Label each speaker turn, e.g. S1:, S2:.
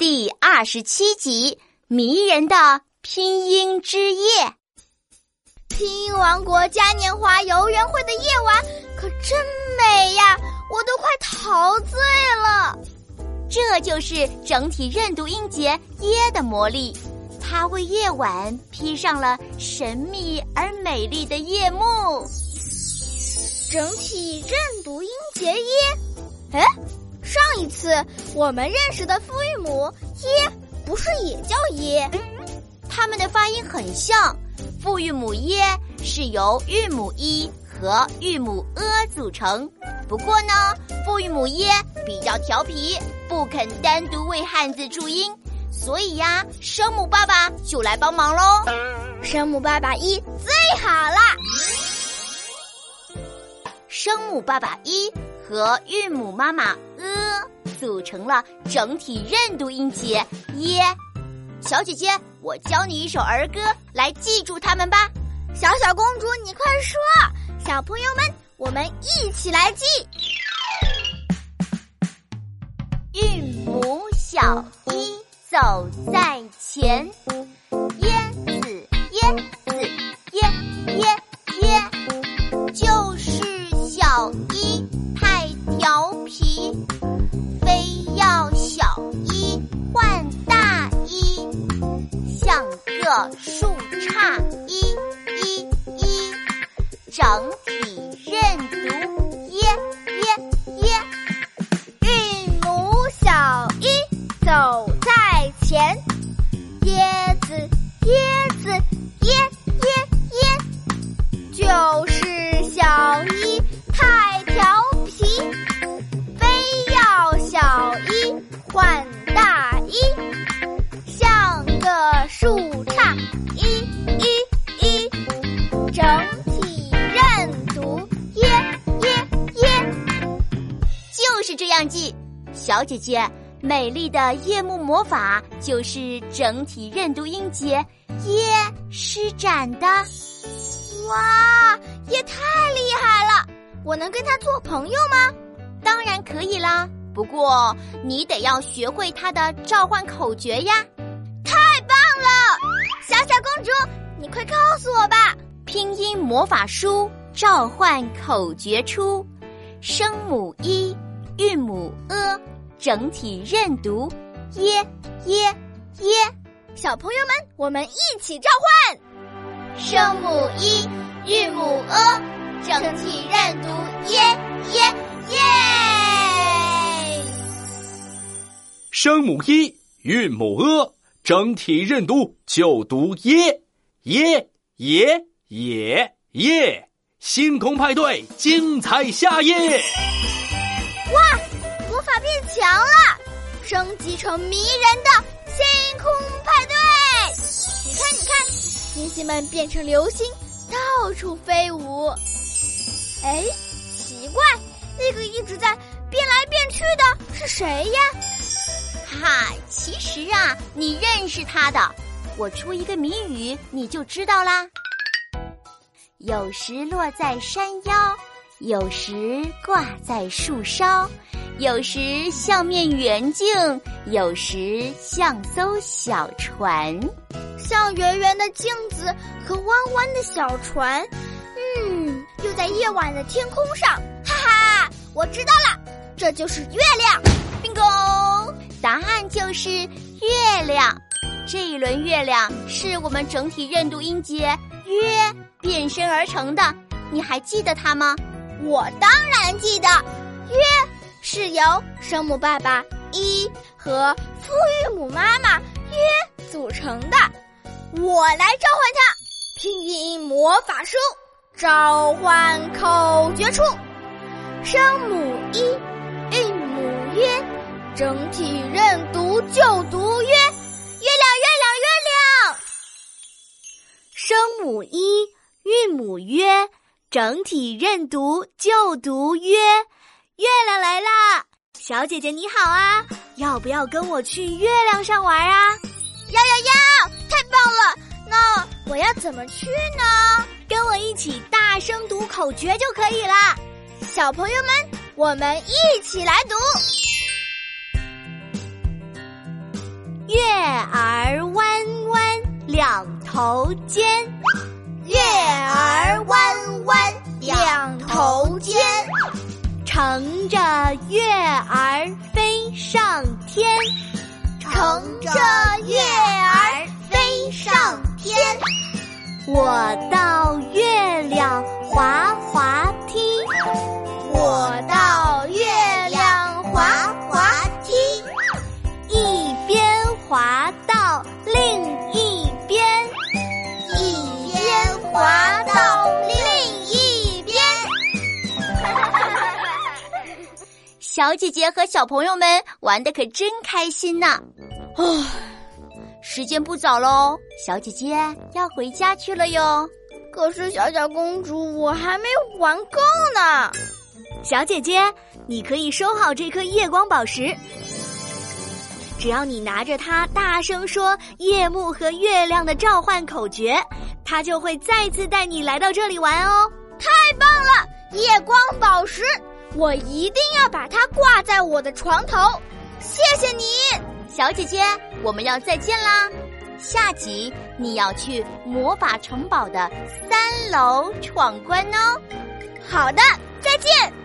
S1: 第二十七集：迷人的拼音之夜。
S2: 拼音王国嘉年华游园会的夜晚可真美呀，我都快陶醉了。
S1: 这就是整体认读音节“耶”的魔力，它为夜晚披上了神秘而美丽的夜幕。
S2: 整体认读音节“耶”，哎。上一次我们认识的复韵母耶，不是也叫耶？
S1: 它们的发音很像。复韵母耶是由韵母一和韵母呃组成。不过呢，复韵母耶比较调皮，不肯单独为汉字注音，所以呀，声母爸爸就来帮忙喽。
S2: 声母爸爸一最好啦！
S1: 声母爸爸一。和韵母妈妈呃组成了整体认读音节耶。小姐姐，我教你一首儿歌来记住它们吧。
S2: 小小公主，你快说！小朋友们，我们一起来记。
S1: 韵母小一走在前，耶子耶子耶耶耶，就是小一。个树杈一一一，整忘记，小姐姐，美丽的夜幕魔法就是整体认读音节“耶”施展的。
S2: 哇，也太厉害了！我能跟他做朋友吗？
S1: 当然可以啦，不过你得要学会他的召唤口诀呀。
S2: 太棒了，小小公主，你快告诉我吧！
S1: 拼音魔法书召唤口诀出，声母一。韵母 a 整体认读耶耶耶，
S2: 小朋友们，我们一起召唤。
S1: 声母一韵母 a 整体认读耶耶耶，
S3: 声母一韵母 a 整体认读就读耶耶耶耶耶，星空派对精彩下夜。
S2: 哇，魔法变强了，升级成迷人的星空派对！你看，你看，星星们变成流星，到处飞舞。哎，奇怪，那个一直在变来变去的是谁呀？
S1: 哈，其实啊，你认识他的。我出一个谜语，你就知道啦。有时落在山腰。有时挂在树梢，有时像面圆镜，有时像艘小船，
S2: 像圆圆的镜子和弯弯的小船。嗯，又在夜晚的天空上，哈哈，我知道了，这就是月亮。
S1: bingo，答案就是月亮。这一轮月亮是我们整体认读音节“约”变身而成的，你还记得它吗？
S2: 我当然记得，约是由声母爸爸一和复韵母妈妈约组成的。我来召唤它，拼音魔法书召唤口诀出：声母一，韵母约，整体认读就读约，月亮月亮月亮。
S1: 声母一，韵母约。整体认读就读约，月亮来啦！小姐姐你好啊，要不要跟我去月亮上玩啊？
S2: 要要要！太棒了！那我要怎么去呢？
S1: 跟我一起大声读口诀就可以了。
S2: 小朋友们，我们一起来读：月
S4: 儿弯弯两头尖，
S2: 月儿
S4: 乘着月儿飞上天，
S2: 乘着月儿飞上天。
S4: 我到月亮滑滑
S1: 小姐姐和小朋友们玩的可真开心呢！哦，时间不早喽，小姐姐要回家去了哟。
S2: 可是小小公主，我还没玩够呢。
S4: 小姐姐，你可以收好这颗夜光宝石，只要你拿着它，大声说夜幕和月亮的召唤口诀，它就会再次带你来到这里玩哦。
S2: 太棒了！夜光宝石，我一定要把它挂在我的床头。谢谢你，
S1: 小姐姐，我们要再见啦！下集你要去魔法城堡的三楼闯关哦。
S2: 好的，再见。